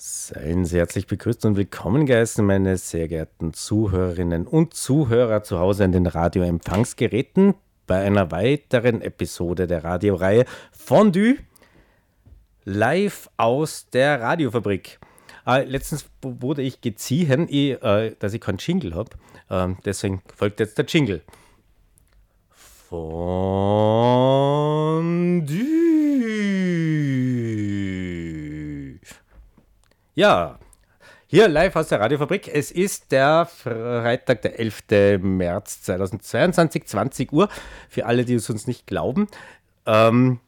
Seien Sie herzlich begrüßt und willkommen geheißen, meine sehr geehrten Zuhörerinnen und Zuhörer zu Hause an den Radioempfangsgeräten bei einer weiteren Episode der Radioreihe Fondue live aus der Radiofabrik. Äh, letztens wurde ich geziehen, ich, äh, dass ich keinen Jingle habe. Äh, deswegen folgt jetzt der Jingle. Fondue. Ja, hier live aus der Radiofabrik. Es ist der Freitag, der 11. März 2022, 20 Uhr. Für alle, die es uns nicht glauben. Ähm,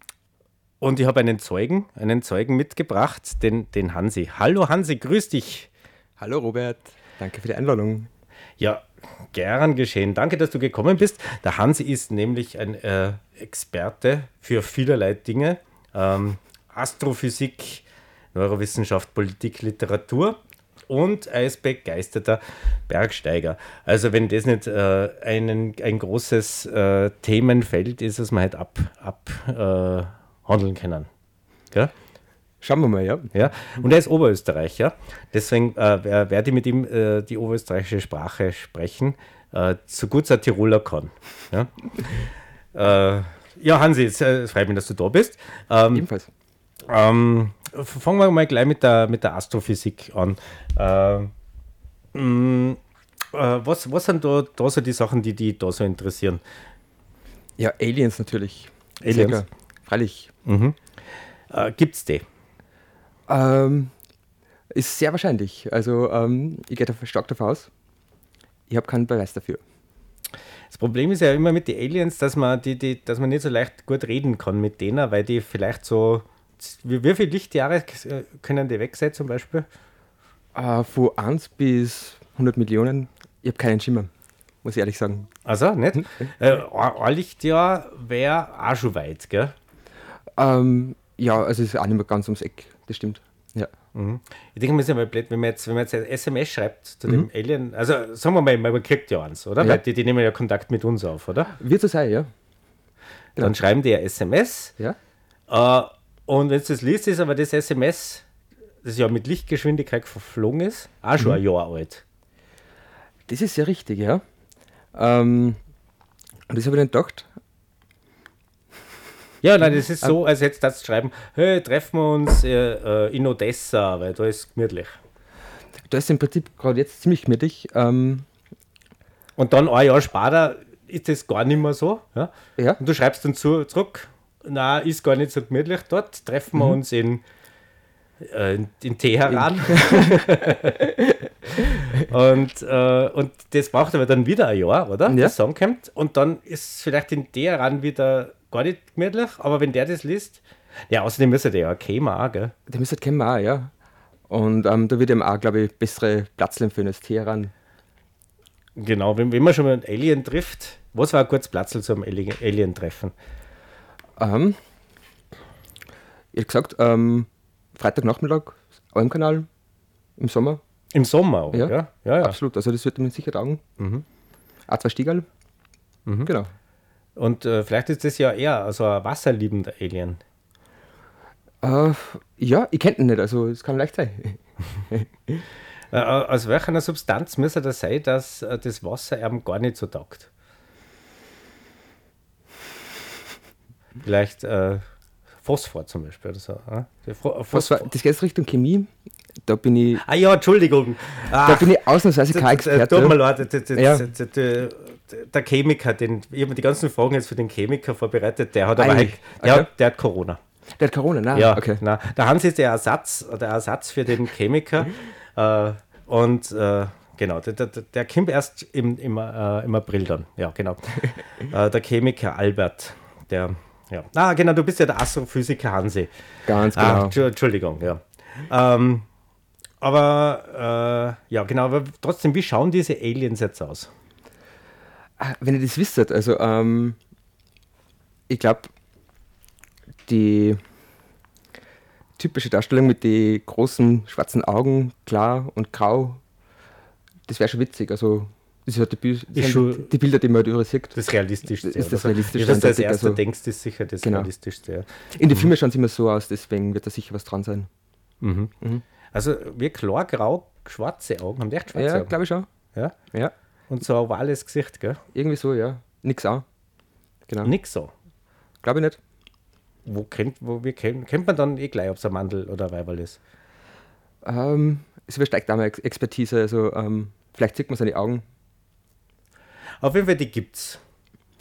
und ich habe einen Zeugen, einen Zeugen mitgebracht, den, den Hansi. Hallo Hansi, grüß dich. Hallo Robert, danke für die Einladung. Ja, gern geschehen. Danke, dass du gekommen bist. Der Hansi ist nämlich ein äh, Experte für vielerlei Dinge. Ähm, Astrophysik, Neurowissenschaft, Politik, Literatur und ist begeisterter Bergsteiger. Also wenn das nicht äh, einen, ein großes äh, Themenfeld ist, das man halt ab, ab äh, handeln können. Gell? Schauen wir mal, ja. ja. Und er ist Oberösterreicher, deswegen äh, werde ich mit ihm äh, die oberösterreichische Sprache sprechen, äh, so gut es ein Tiroler kann. Ja, äh, ja Hansi, es, äh, es, freut mich, dass du da bist. Ähm, Ebenfalls. Ähm, fangen wir mal gleich mit der, mit der Astrophysik an. Mh, mm, äh, was, was sind da, da so die Sachen, die dich da so interessieren? Ja, Aliens natürlich. Aliens? Freilich. Mhm. Äh, Gibt es die? Ähm, ist sehr wahrscheinlich. Also ähm, ich gehe stark davon aus. Ich habe keinen Beweis dafür. Das Problem ist ja immer mit den Aliens, dass man, die, die, dass man nicht so leicht gut reden kann mit denen, weil die vielleicht so. Wie, wie viele Lichtjahre können die weg sein zum Beispiel? Äh, von 1 bis 100 Millionen. Ich habe keinen Schimmer, muss ich ehrlich sagen. Also, nicht? Hm? äh, ein Lichtjahr wäre auch schon weit, gell? Ähm, ja, also es ist auch nicht mehr ganz ums Eck, das stimmt. Ja. Mhm. Ich denke, wir sind mal blöd, wenn man jetzt, wenn man jetzt ein SMS schreibt zu dem mhm. Alien, also sagen wir mal, man kriegt ja eins, oder? Ja. Weil die, die nehmen ja Kontakt mit uns auf, oder? Wird so sein, ja. Genau. Dann schreiben die ein SMS. Ja. Äh, und wenn du das liest, ist aber das SMS, das ja mit Lichtgeschwindigkeit verflogen ist, auch schon mhm. ein Jahr alt. Das ist ja richtig, ja. Ähm, und das habe ich dann gedacht, ja, nein, das ist so, als jetzt das schreiben, hey, treffen wir uns äh, in Odessa, weil da ist gemütlich. Da ist im Prinzip gerade jetzt ziemlich gemütlich. Ähm und dann ein Jahr später ist das gar nicht mehr so. Ja? ja. Und du schreibst dann zu, zurück, na, ist gar nicht so gemütlich dort, treffen wir mhm. uns in, äh, in Teheran. und, äh, und das braucht aber dann wieder ein Jahr, oder? Ja. Das Song kommt. Und dann ist vielleicht in Teheran wieder gar nicht gemütlich, aber wenn der das liest, ja, außerdem müsste der ja kennen auch, gell? Der müsste kennen auch, ja. Und ähm, da wird ihm auch, glaube ich, bessere Platzlen für das Teheran. Genau, wenn, wenn man schon mal einen Alien trifft, was war ein kurz Platzl zum Alien-Treffen? Ähm, ich gesagt, ähm, Freitagnachmittag, Almkanal, im Sommer. Im Sommer, auch, ja? Ja, ja, ja. Absolut, also das wird mir sicher taugen. Mhm. Auch zwei Stiegerl. Mhm. Genau. Und äh, vielleicht ist das ja eher so ein wasserliebender Alien. Äh, ja, ich kenne ihn nicht, also es kann leicht sein. äh, aus welcher Substanz müsste das sein, dass äh, das Wasser eben gar nicht so taugt? Vielleicht äh, Phosphor zum Beispiel oder so. Äh? Phosphor. Das geht Richtung Chemie. Da bin ich. Ah ja, Entschuldigung. Ach, da bin ich ausnahmsweise kein Experte. Tut mir leid, ja der Chemiker, den, ich habe die ganzen Fragen jetzt für den Chemiker vorbereitet, der hat aber halt, der, okay. hat, der hat Corona. Der hat Corona, nein. Ja, okay. Nein. Der Hans ist der Ersatz, der Ersatz für den Chemiker. äh, und äh, genau, der, der, der kommt erst im, im, äh, im April dann. Ja, genau. Äh, der Chemiker Albert, der, ja. Ah, genau, du bist ja der Astrophysiker Hansi. Ganz ah, genau. Ah, Entschuldigung, ja. Ähm, aber äh, ja, genau, aber trotzdem, wie schauen diese Aliens jetzt aus? Ah, wenn ihr das wisst, also ähm, ich glaube, die typische Darstellung mit den großen schwarzen Augen, klar und grau, das wäre schon witzig. Also das ist halt die, die, die, Bilder, die man halt sieht. Das Realistischste. Ist das Realistischste. Was du als erstes also, denkst, ist sicher das genau. Realistischste. Ja. In den mhm. Filmen schauen sie immer so aus, deswegen wird da sicher was dran sein. Mhm. Mhm. Also wie klar, grau, schwarze Augen. Haben die echt schwarze Ja, Augen? glaube ich schon. Ja? Ja, Und so ein ovales Gesicht, gell? irgendwie so, ja. Nix auch. Genau. Nix so. Glaube ich nicht. Wo kennt, wo, wie kennt, kennt man dann eh gleich, ob es ein Mandel oder ein Weiberl ist? Ähm, es übersteigt auch Ex Expertise. Also, ähm, vielleicht sieht man seine Augen. Auf jeden Fall, die gibt's.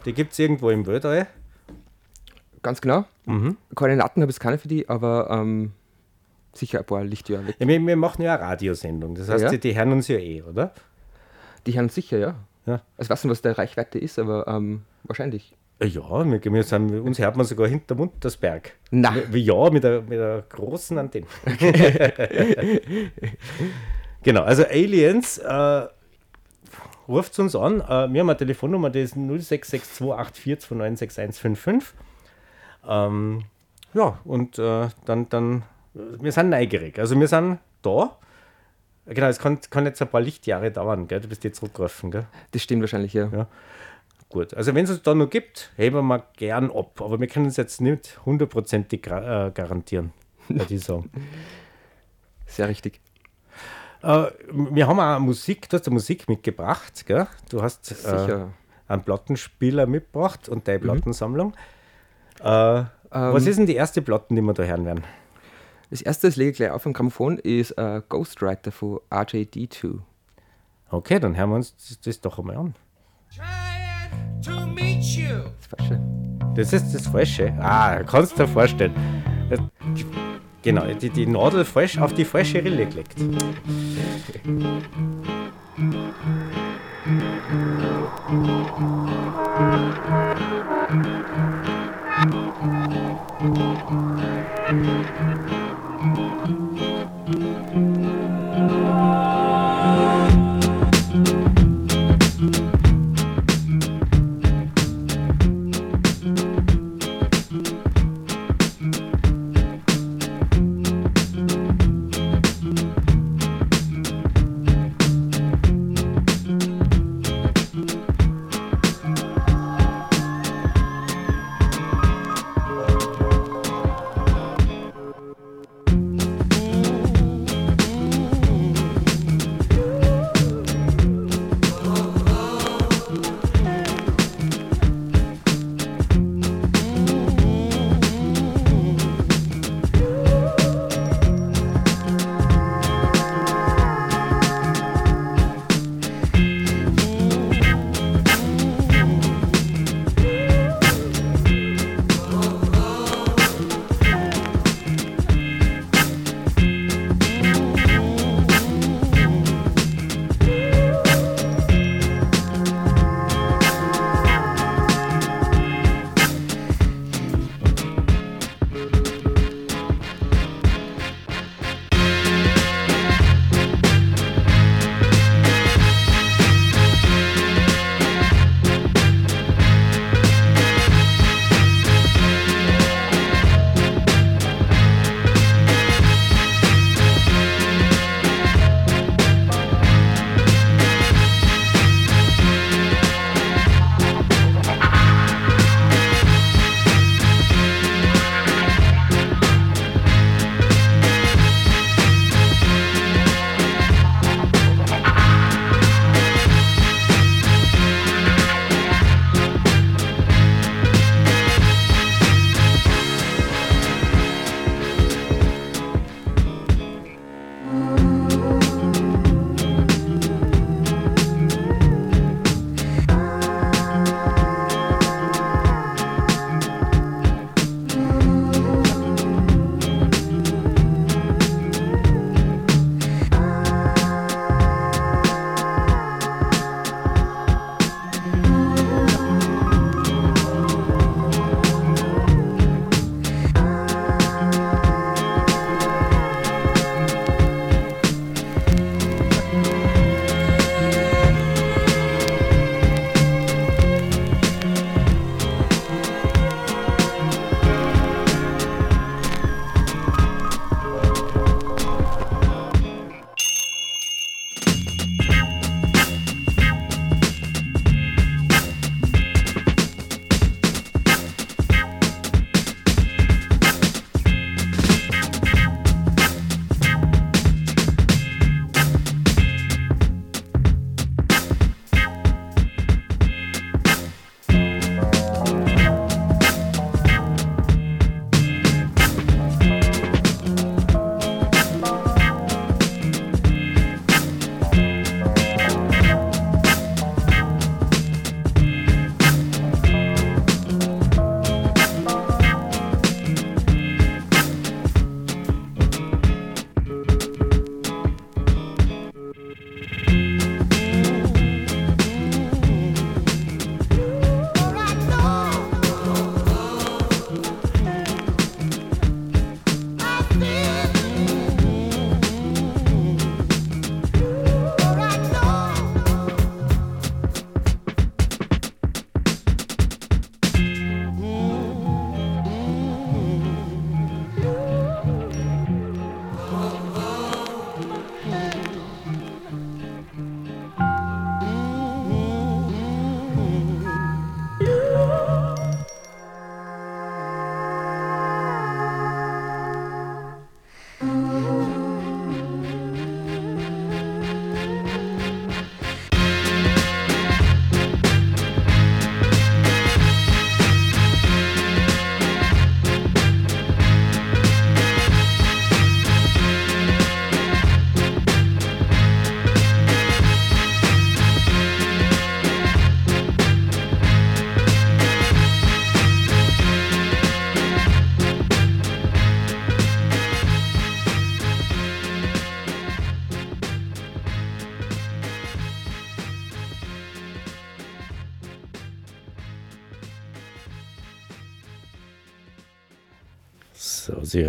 Die gibt's irgendwo im Weltall. Ganz genau. Mhm. Koordinaten habe ich keine für die, aber ähm, sicher ein paar Lichtjahre weg. Ja, wir, wir machen ja eine Radiosendung. Das heißt, Ja. die, die hören uns ja eh, oder? Die haben sicher, ja. Ja. Also, ich weiß nicht, was der Reichweite ist, aber ähm, wahrscheinlich. Ja, wir, wir sind, uns hört man sogar hinter Muntersberg. Na. Wie ja, mit einer, mit einer großen Antenne. genau, also Aliens, äh, ruft uns an. Äh, wir haben eine Telefonnummer, die ist 066284296155. Ähm, ja, und äh, dann, dann, wir sind neugierig. Also wir sind da. Genau, es kann, kann jetzt ein paar Lichtjahre dauern, gell? Du bist jetzt zurückgerufen, gell? Das stimmt wahrscheinlich, ja. Ja. Gut, also wenn es uns da noch gibt, heben wir gern ab. Aber wir können es jetzt nicht hundertprozentig äh, garantieren, würde ich sagen. Sehr richtig. Äh, wir haben auch Musik, du hast ja Musik mitgebracht, gell? Du hast äh, Sicher. einen Plattenspieler mitgebracht und deine Plattensammlung. Äh, was ist denn die erste Platten, die wir da hören werden? Das erste, das lege ich gleich auf am Grammophon, ist äh, Ghostwriter von RJD2. Okay, dann hören wir uns das, das doch einmal an. Trying to meet you. Das Falsche. Das ist das Falsche. Ah, kannst du dir vorstellen. Das- Genau, die, die Nadel falsch auf die falsche Rille gelegt.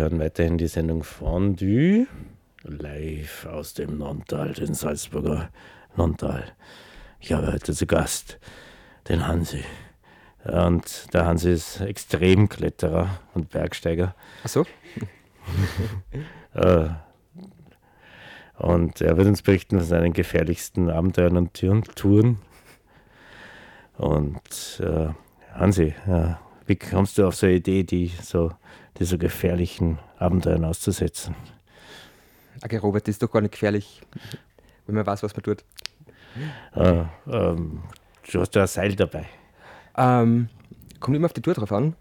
Hören weiterhin die Sendung Fondue live aus dem Nontal, den Salzburger Nontal. Ich habe heute zu Gast den Hansi. Und der Hansi ist Extremkletterer und Bergsteiger. Achso, Äh, Und er wird uns berichten von seinen gefährlichsten Abenteuern und Touren- Touren. Und äh, Hansi, äh, wie kommst du auf so eine Idee, die so, die so gefährlichen Abenteuern auszusetzen? okay, Robert, das ist doch gar nicht gefährlich, wenn man weiß, was man tut. Äh, ähm, du hast ja ein Seil dabei. Ähm, kommt immer auf die Tour drauf an.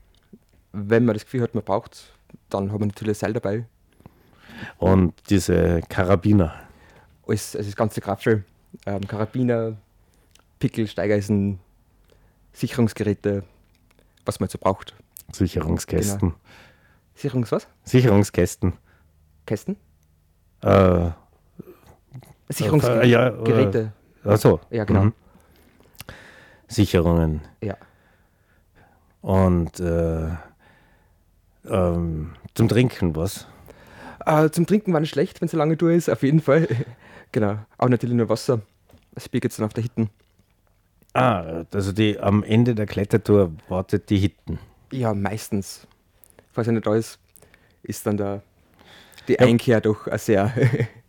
Wenn man das Gefühl hat, man braucht dann hat man natürlich ein Seil dabei. Und diese Karabiner. Alles, also das ganze Kraftschild. Ähm, Karabiner, Pickel, Steigeisen, Sicherungsgeräte, was man so braucht. Sicherungskästen. Sicherungs was? Sicherungskästen. Kästen? Äh, Sicherungsgeräte. äh, ja, äh. Achso. Ja, genau. Mhm. Sicherungen. Ja. Und äh, ähm, zum Trinken was? Äh, zum Trinken war nicht schlecht, wenn es eine lange Tour ist, auf jeden Fall. genau. Auch natürlich nur Wasser. Das Bier geht's dann auf der Hitten. Ah, also die am Ende der Klettertour wartet die Hitten. Ja, meistens. Falls er nicht da ist, ist dann der, die Ja. Einkehr doch ein sehr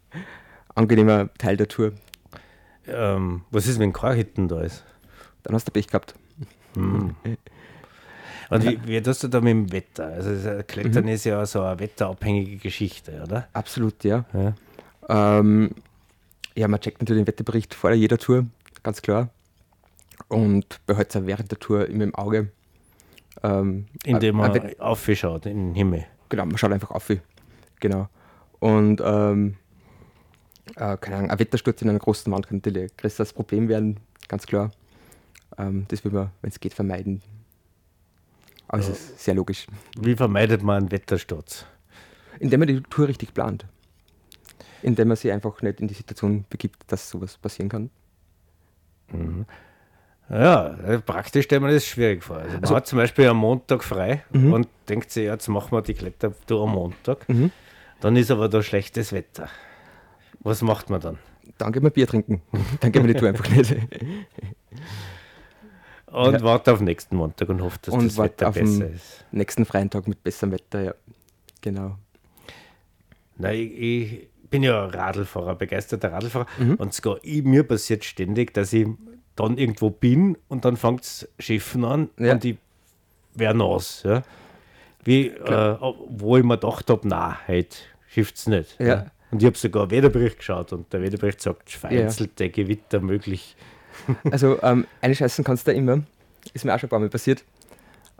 angenehmer Teil der Tour. Ähm, was ist, wenn keine Hitten da ist? Dann hast du Pech gehabt. Und wie, wie tust du da mit dem Wetter? Also das Klettern ist ja so eine wetterabhängige Geschichte, oder? Absolut, ja. Ja. Ähm, ja, man checkt natürlich den Wetterbericht vor jeder Tour, ganz klar. Und behält es auch während der Tour immer im Auge. Ähm, Indem man Wett- aufschaut in den Himmel. Genau, man schaut einfach auf. Genau. Und ähm, äh, keine Ahnung, ein Wettersturz in einer großen Wand kann natürlich größeres Problem werden, ganz klar. Ähm, das will man, wenn es geht, vermeiden. Aber es ist sehr logisch. Wie vermeidet man einen Wettersturz? Indem man die Tour richtig plant. Indem man sich einfach nicht in die Situation begibt, dass sowas passieren kann. Ja, äh, praktisch stellt man das schwierig vor. Also man Also- hat zum Beispiel am Montag frei Mhm. und denkt sich, jetzt machen wir die Klettertour am Montag. Mhm. Dann ist aber da schlechtes Wetter. Was macht man dann? Dann gehen wir Bier trinken. Dann gehen wir die Tour einfach nicht. Und Ja. wartet auf nächsten Montag und hofft, dass Und das Wetter auf besser ist. Nächsten freien Tag mit besserem Wetter, ja. Genau. Nein, ich, ich bin ja Radlfahrer, begeisterter Radlfahrer. Mhm. Und sogar ich, mir passiert ständig, dass ich dann irgendwo bin und dann fängt es Schiffen an Ja. und ich werde nass. Ja. Wie, äh, wo ich mir gedacht habe, nein, heute schifft es nicht. Ja. Und ich habe sogar Wetterbericht geschaut und der Wetterbericht sagt, vereinzelte Gewitter möglich. Also, ähm, einscheißen kannst du immer. Ist mir auch schon ein paar Mal passiert.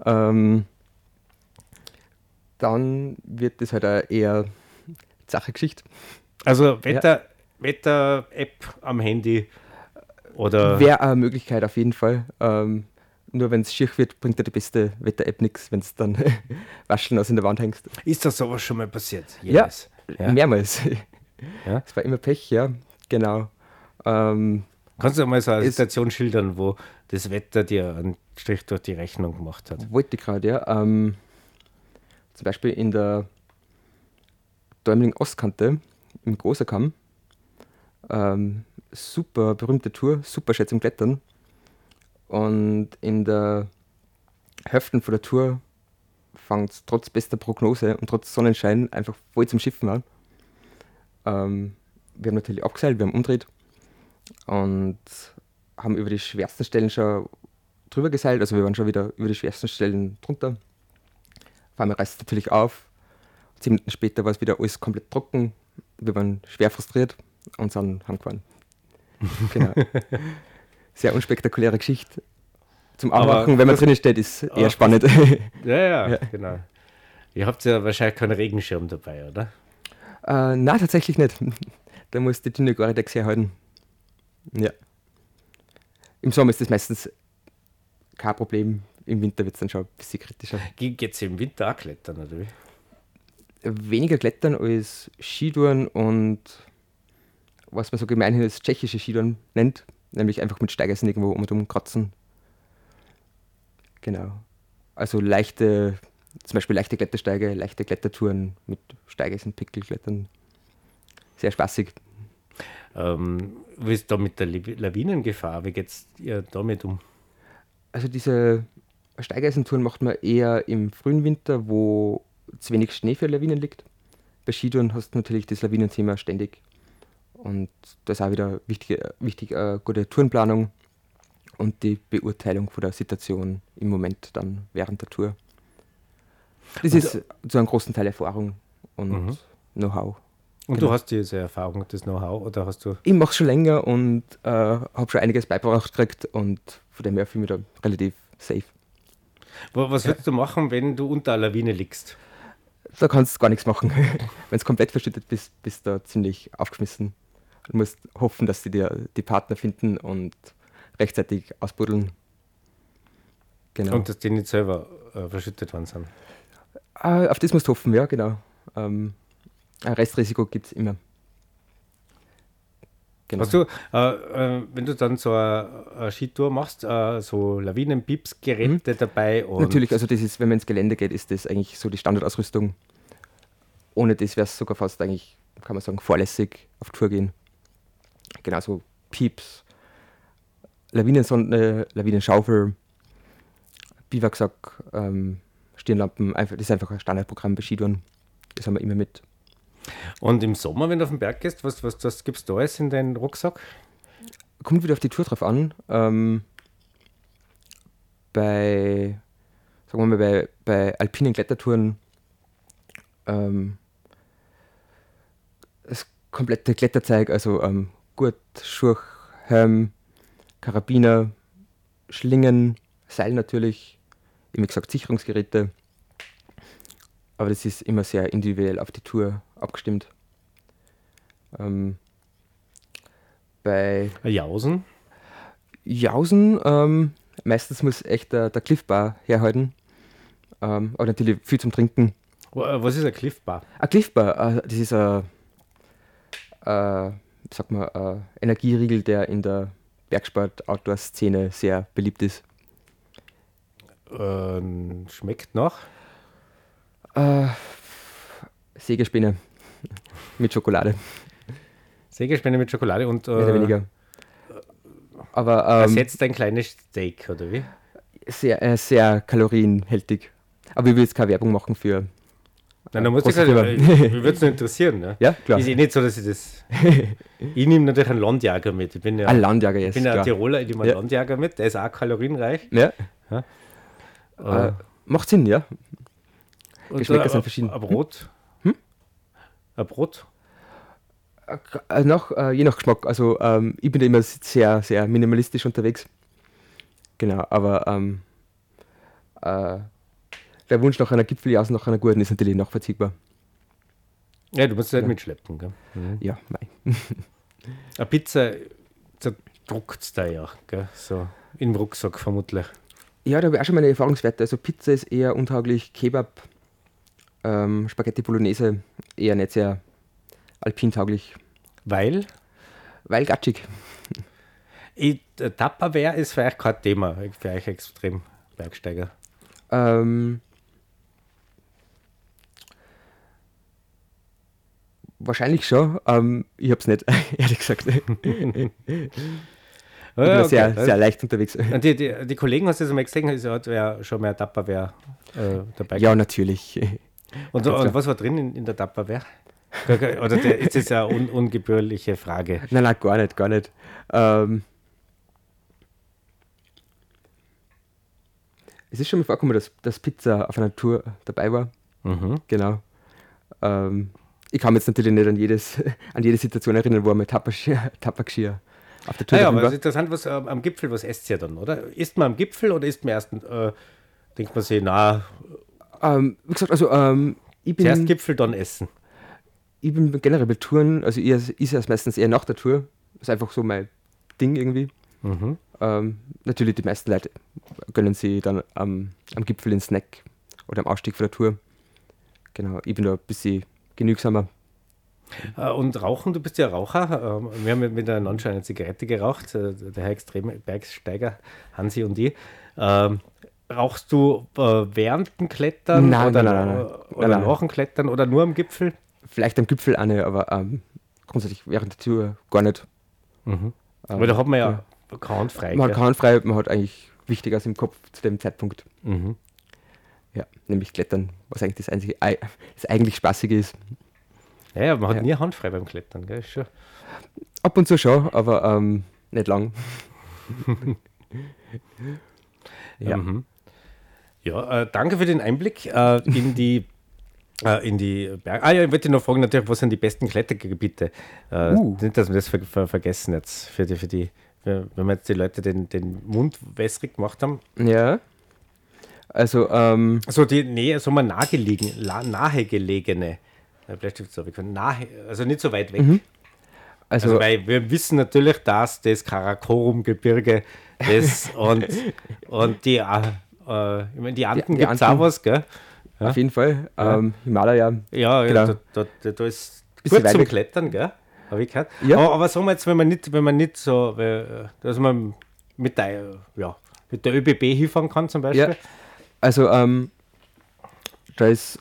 Ähm, dann wird das halt eine eher Sache-Geschichte. Also Wetter, Wetter-App am Handy oder Wäre eine Möglichkeit auf jeden Fall. Ähm, nur wenn es schier wird, bringt dir die beste Wetter-App nichts, wenn es dann waschen aus in der Wand hängst. ist das sowas schon mal passiert? Ja. Jemals? Mehrmals. Ja. Es war immer Pech, ja, genau. Ähm, Kannst du mal so eine Situation schildern, wo das Wetter dir einen Strich durch die Rechnung gemacht hat? wollte ich gerade, ja. Ähm, zum Beispiel in der Däumling Ostkante im Großerkamm. Ähm, super berühmte Tour, super schön zum Klettern. Und in der Hälfte von der Tour fängt es trotz bester Prognose und trotz Sonnenschein einfach voll zum Schiffen an. Ähm, wir haben natürlich abgeseilt, wir haben umdreht und haben über die schwersten Stellen schon drüber geseilt, also wir waren schon wieder über die schwersten Stellen drunter. Auf einmal reißt es natürlich auf. Zehn Minuten später war es wieder alles komplett trocken. Wir waren schwer frustriert und sind heimgefahren. genau. Sehr unspektakuläre Geschichte. Zum Anmachen, wenn man drinnen steht, ist eher das- spannend. Ja, ja, Ja. genau. Ihr habt ja wahrscheinlich keinen Regenschirm dabei, oder? äh, nein, tatsächlich nicht. Da muss die dünne Gore-Tex herhalten. Ja. Im Sommer ist das meistens kein Problem. Im Winter wird es dann schon ein bisschen kritischer. Geht es im Winter auch klettern, oder wie? weniger Klettern als Skitouren und was man so gemeinhin als tschechische Skitouren nennt, nämlich einfach mit Steigeisen irgendwo um und um kratzen. Genau. Also leichte zum Beispiel leichte Klettersteige, leichte Klettertouren mit Steigeisen, Pickelklettern. Sehr spaßig. Ähm, wie ist da mit der Lawi- Lawinengefahr? Wie geht es ihr damit um? Also diese Steigeisentouren macht man eher im frühen Winter, wo zu wenig Schnee für Lawinen liegt. Bei Skitouren hast du natürlich das Lawinenthema ständig. Und da ist auch wieder wichtig, wichtig äh, gute Tourenplanung und die Beurteilung von der Situation im Moment dann während der Tour. Das ist zu einem großen Teil Erfahrung und Know-how. Und Genau. du hast diese Erfahrung, das Know-how, oder hast du. Ich mache schon länger und äh, habe schon einiges beigebracht gekriegt und von dem her fühle ich mich da relativ safe. Wa- Was würdest du machen, wenn du unter einer Lawine liegst? Da kannst du gar nichts machen. Wenn es komplett verschüttet bist, bist du ziemlich aufgeschmissen. Du musst hoffen, dass sie dir die Partner finden und rechtzeitig ausbuddeln. Genau. Und dass die nicht selber äh, verschüttet worden sind. Ah, auf das musst du hoffen, ja, genau. Ähm, ein Restrisiko gibt es immer. Genau. Hast du, äh, äh, wenn du dann so eine, Skitour machst, äh, so Lawinenpiepsgeräte dabei und Mhm. Natürlich, also das ist, wenn man ins Gelände geht, ist das eigentlich so die Standardausrüstung. Ohne das wäre es sogar fast eigentlich, kann man sagen, vorlässig auf Tour gehen. Genauso Pieps, Lawinensonde, Lawinenschaufel, Biwaksack, ähm, Stirnlampen, einfach, das ist einfach ein Standardprogramm bei Skitouren. Das haben wir immer mit. Und im Sommer, wenn du auf den Berg gehst, was, was, was gibst du alles in deinen Rucksack? Kommt wieder auf die Tour drauf an. Ähm, bei, sagen wir mal, bei, bei alpinen Klettertouren ähm, das komplette Kletterzeug, also ähm, Gurt, Schurch, Helm, Karabiner, Schlingen, Seil natürlich, wie gesagt Sicherungsgeräte. Aber das ist immer sehr individuell auf die Tour abgestimmt. Ähm, bei Jausen? Jausen, ähm, meistens muss echt der, der Cliffbar herhalten. Ähm, aber natürlich viel zum Trinken. Wa- Was ist ein Cliffbar? Ein Cliffbar, äh, das ist ein, äh, sag mal, ein Energieriegel, der in der Bergsport-Outdoor-Szene sehr beliebt ist. Ähm, schmeckt nach? Äh, Sägespäne mit Schokolade, Sägespäne mit Schokolade und mehr oder äh, weniger. Aber ähm, ersetzt ein kleines Steak, oder wie? sehr, äh, sehr kalorienhältig. Aber ich will jetzt keine Werbung machen für. Nein, da muss ich halt, würde es nur interessieren. Ne? Ja, klar. Ist eh nicht so, dass ich das. ich nehme natürlich einen Landjäger mit. Ich bin ja, Ein Landjäger ich jetzt. bin ja klar. Tiroler, ich nehme einen Ja. Landjäger mit. Der ist auch kalorienreich. Ja. Ja. Äh, macht Sinn, ja. Und Geschmäcker äh, sind verschieden. Ein Brot. Hm? Ein Brot. Äh, nach, äh, je nach Geschmack. Also ähm, ich bin da immer sehr, sehr minimalistisch unterwegs. Genau, aber ähm, äh, der Wunsch nach einer Gipfeljause, nach einer guten ist natürlich nachvollziehbar. Ja, du musst es halt Ja. mitschleppen. Gell? Mhm. Ja, mei. Eine Pizza zerdruckt es da ja. Gell? So im Rucksack vermutlich. Ja, da habe ich auch schon meine Erfahrungswerte. Also Pizza ist eher untauglich, Kebab, ähm, Spaghetti Bolognese eher nicht sehr alpintauglich, Weil weil gatschig. Tupperware ist für euch kein Thema. Für euch extrem Bergsteiger. Ähm, wahrscheinlich schon. Ähm, ich habe es nicht, ehrlich gesagt. Ich bin okay. sehr, sehr leicht unterwegs. Und die, die, die Kollegen, hast du das mal gesehen, ist ja wer schon mehr Tupperware äh, dabei. Ja, natürlich. und, und was war drin in, in der Tupperware? Oder der, ist das eine un, ungebührliche Frage? Nein, nein, gar nicht, gar nicht. Ähm, es ist schon mal vorgekommen, dass, dass Pizza auf einer Tour dabei war. Mhm. Genau. Ähm, ich kann mich jetzt natürlich nicht an, jedes, an jede Situation erinnern, wo er mit Tappergeschirr auf der Tour Naja, dabei aber es ist interessant, was ähm, am Gipfel, was esst ihr dann, oder? Isst man am Gipfel oder isst man erst, äh, denkt man sich, na, Ähm, wie gesagt, also ähm, ich, zuerst bin, Gipfel, dann essen. ich bin generell bei Touren, also ich ist es meistens eher nach der Tour. Das ist einfach so mein Ding irgendwie. Mhm. Ähm, natürlich, die meisten Leute gönnen sie dann am, am Gipfel den Snack oder am Ausstieg von der Tour. Genau, ich bin da ein bisschen genügsamer. Äh, Und Rauchen, du bist ja Raucher. Ähm, Wir haben mit- miteinander schon eine Zigarette geraucht, äh, der Herr Extrem Bergsteiger, Hansi und ich. Ähm, Brauchst du äh, während dem Klettern Nein, oder, nein, nein, nein. oder Nein, nach dem Klettern oder nur am Gipfel? Vielleicht am Gipfel eine, aber ähm, grundsätzlich während der Tour gar nicht. Ähm, Weil da hat man ja, keine Hand frei. Man gell? kann frei, man hat eigentlich Wichtigeres im Kopf zu dem Zeitpunkt. Mhm. Ja, nämlich Klettern, was eigentlich das, einzige, ei- das eigentlich Spaßige ist. Ja, ja, man hat Ja. nie handfrei beim Klettern, gell? Schon. Ab und zu schon, aber ähm, nicht lang. ja. Mhm. Ja, äh, danke für den Einblick äh, in die äh, in die Berge. Ah ja, ich wollte noch fragen, natürlich, was sind die besten Klettergebiete? Äh, Uh. Nicht, dass wir das ver ver vergessen jetzt, für die, für die, für, wenn wir jetzt die Leute den, den Mund wässrig gemacht haben. ja. Also, ähm, So die Nähe, so mal nahegelegen, nahegelegene äh, Bleistift so nahe, also nicht so weit weg. also, Also, weil wir wissen natürlich, dass das Karakorum-Gebirge das und, und die, äh, äh, ich meine, die Anden gibt es auch was, gell? ja. auf jeden Fall. Ähm, Himalaya, Ja, Genau. ja da, da, da ist gut zum weg. Klettern, gell? Habe ich gehört. Ja. Aber, aber sagen wir jetzt, wenn man nicht, wenn man nicht so, weil, äh, dass man mit der, ja, mit der ÖBB hinfahren kann zum Beispiel. Ja. Also, ähm, da ist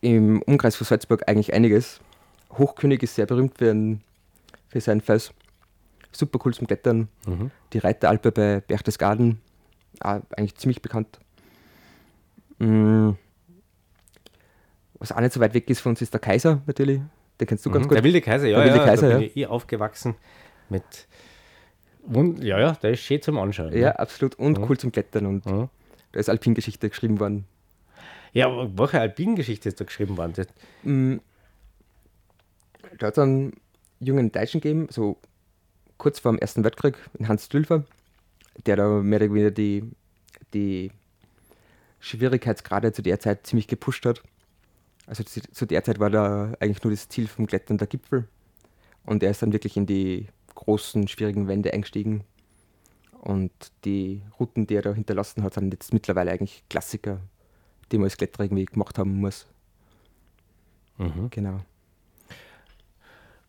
im Umkreis von Salzburg eigentlich einiges. Hochkönig ist sehr berühmt für, ein, für seinen Fels. Super cool zum Klettern. Mhm. Die Reiteralpe bei Berchtesgaden, auch eigentlich ziemlich bekannt. Mm. Was auch nicht so weit weg ist von uns, ist der Kaiser natürlich. Den kennst du ganz Mhm. gut. Der wilde Kaiser, ja, Der wilde ja, Kaiser, da bin ja. ich eh aufgewachsen mit. Wund ja, ja, der ist schön zum Anschauen. Ja, ne? absolut. Und cool zum Klettern. Und Mhm. Da ist Alpingeschichte geschrieben worden. Ja, welche Alpingeschichte ist da geschrieben worden? Das, Mm, Da hat es einen jungen Deutschen gegeben, so kurz vor dem Ersten Weltkrieg, einen Hans Dülfer, der da mehr oder weniger die, die Schwierigkeitsgrade zu der Zeit ziemlich gepusht hat. Also zu, zu der Zeit war da eigentlich nur das Ziel vom Klettern der Gipfel. Und er ist dann wirklich in die großen, schwierigen Wände eingestiegen. Und die Routen, die er da hinterlassen hat, sind jetzt mittlerweile eigentlich Klassiker, die man als Kletterer irgendwie gemacht haben muss. Genau.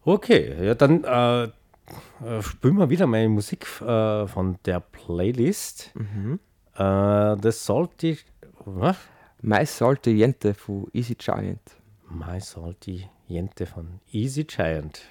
Okay, ja, dann äh, äh, spielen wir wieder meine Musik äh, von der Playlist. Mhm. Äh, das sollte. Was? My Salty Jente von Easy Giant. My Salty Jente von Easy Giant.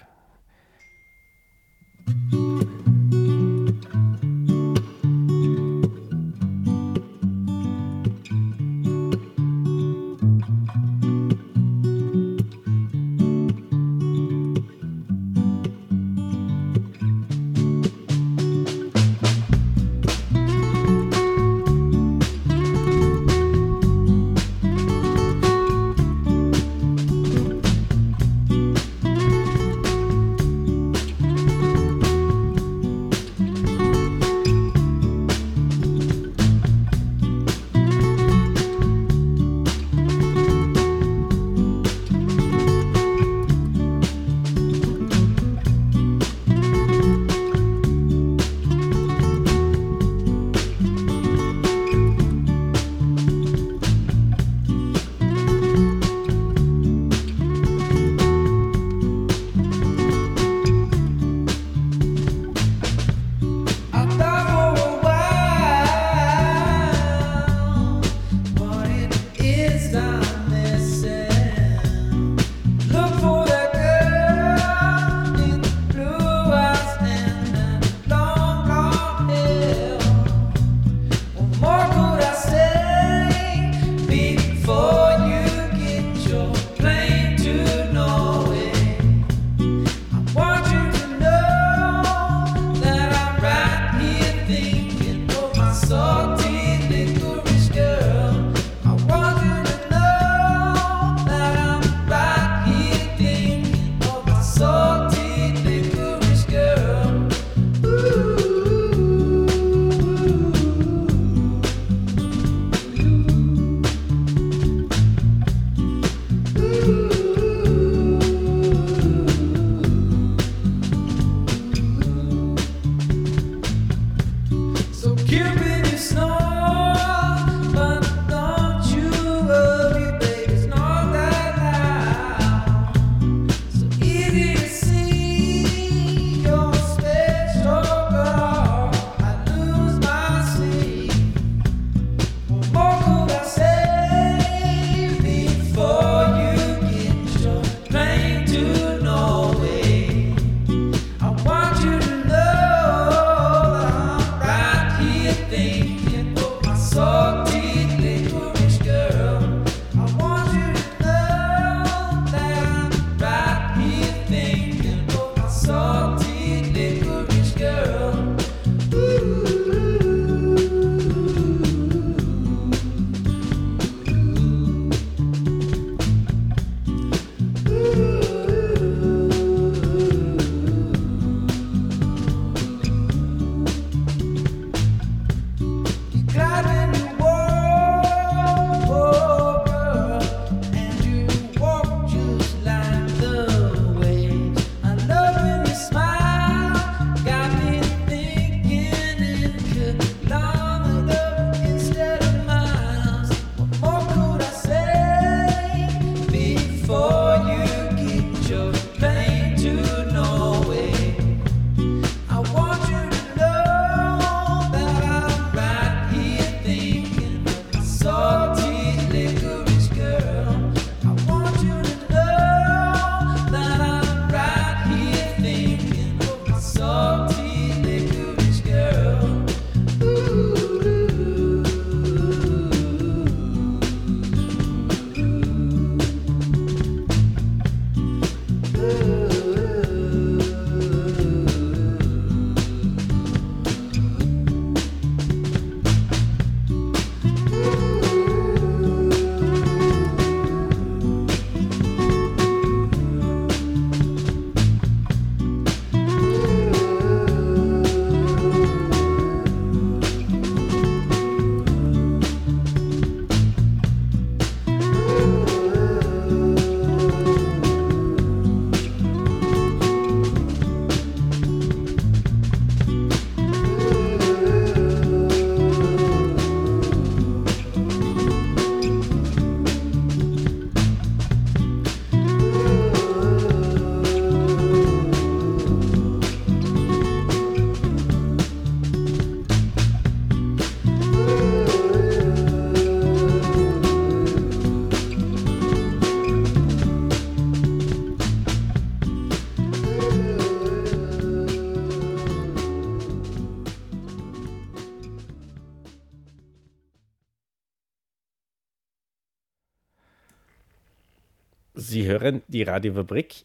Hören die Radiofabrik.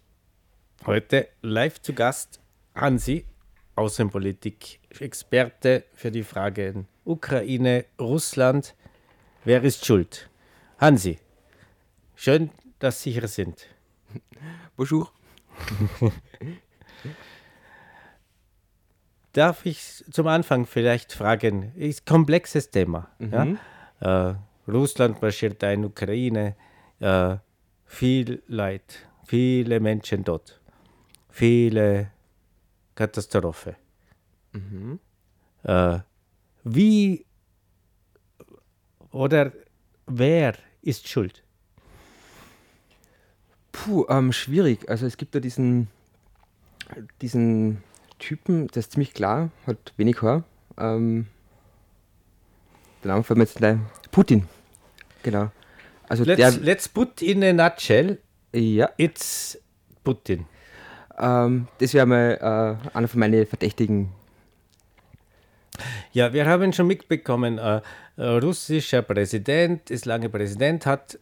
Heute live zu Gast Hansi, Außenpolitik, Experte für die Fragen Ukraine, Russland. Wer ist schuld? Hansi, schön, dass Sie hier sind. Bonjour. Darf ich zum Anfang vielleicht fragen, ist ein komplexes Thema. Mhm. Ja? Äh, Russland marschiert ein, Ukraine, äh, viel Leid, viele Menschen dort, viele Katastrophe. Äh, wie oder wer ist schuld? Puh, ähm, schwierig. Also es gibt da diesen, diesen Typen, der ist ziemlich klar, hat wenig Haar. Ähm, der Name fällt mir jetzt gleich. Putin. Genau. Also Let's, der, let's put in a nutshell, ja, it's Putin. ähm, das wäre mal äh, einer von meinen Verdächtigen. Ja, wir haben schon mitbekommen, äh, äh, russischer Präsident, ist lange Präsident, hat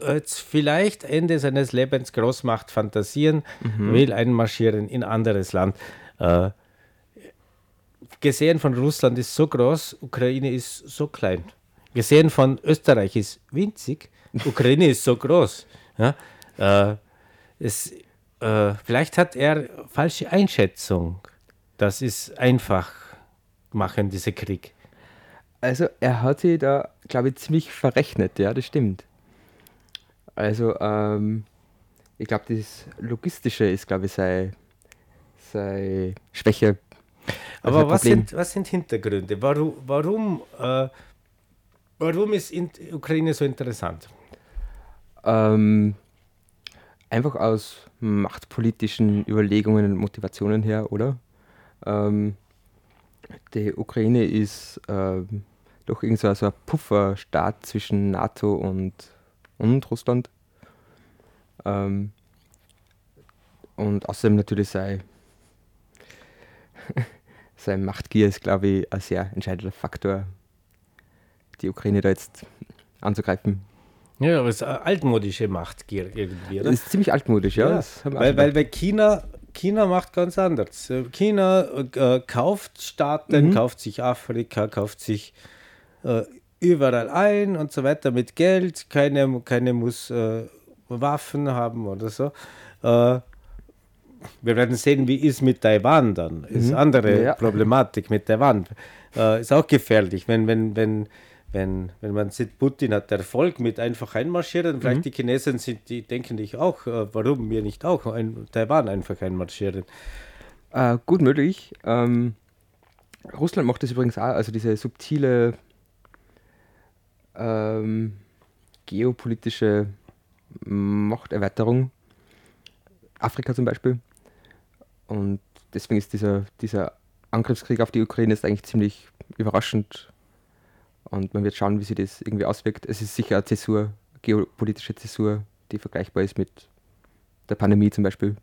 jetzt vielleicht Ende seines Lebens Großmachtfantasien, will einmarschieren in anderes Land. Äh, gesehen von Russland ist so groß, Ukraine ist so klein. Gesehen von Österreich ist winzig, Ukraine ist so groß. Ja? Äh, es, äh, vielleicht hat er falsche Einschätzung. Das ist einfach machen, dieser Krieg. Also er hat sich da, glaube ich, ziemlich verrechnet, ja, das stimmt. Also, ähm, ich glaube, das Logistische ist, glaube ich, seine sei Schwäche. Also Aber was Problem. sind, was sind Hintergründe? Warum, warum, äh, warum ist in Ukraine so interessant? Ähm, einfach aus machtpolitischen Überlegungen und Motivationen her, oder? Ähm, die Ukraine ist ähm, doch irgend so ein Pufferstaat zwischen NATO und, und Russland. Ähm, und außerdem natürlich sein, sein Machtgier ist, glaube ich, ein sehr entscheidender Faktor, die Ukraine da jetzt anzugreifen. Ja, aber es ist altmodische Machtgier irgendwie, Das oder? ist ziemlich altmodisch, ja. Ja, das weil, weil bei China, China macht ganz anders. Äh, China äh, kauft Staaten, Mhm. kauft sich Afrika, kauft sich äh, überall ein und so weiter mit Geld. Keine, keine muss äh, Waffen haben oder so. Äh, wir werden sehen, wie ist mit Taiwan dann. Ist andere Ja. Problematik mit Taiwan. Äh, ist auch gefährlich, wenn, wenn, wenn, wenn, wenn man sieht, Putin hat Erfolg mit einfach einmarschieren. Vielleicht die Chinesen sind, die denken sich auch, äh, warum wir nicht auch ein, Taiwan einfach einmarschieren. Äh, gut möglich. Ähm, Russland macht das übrigens auch, also diese subtile ähm, geopolitische Machterweiterung. Afrika zum Beispiel. Und deswegen ist dieser, dieser Angriffskrieg auf die Ukraine ist eigentlich ziemlich überraschend. Und man wird schauen, wie sich das irgendwie auswirkt. Es ist sicher eine Zäsur, geopolitische Zäsur, die vergleichbar ist mit der Pandemie zum Beispiel.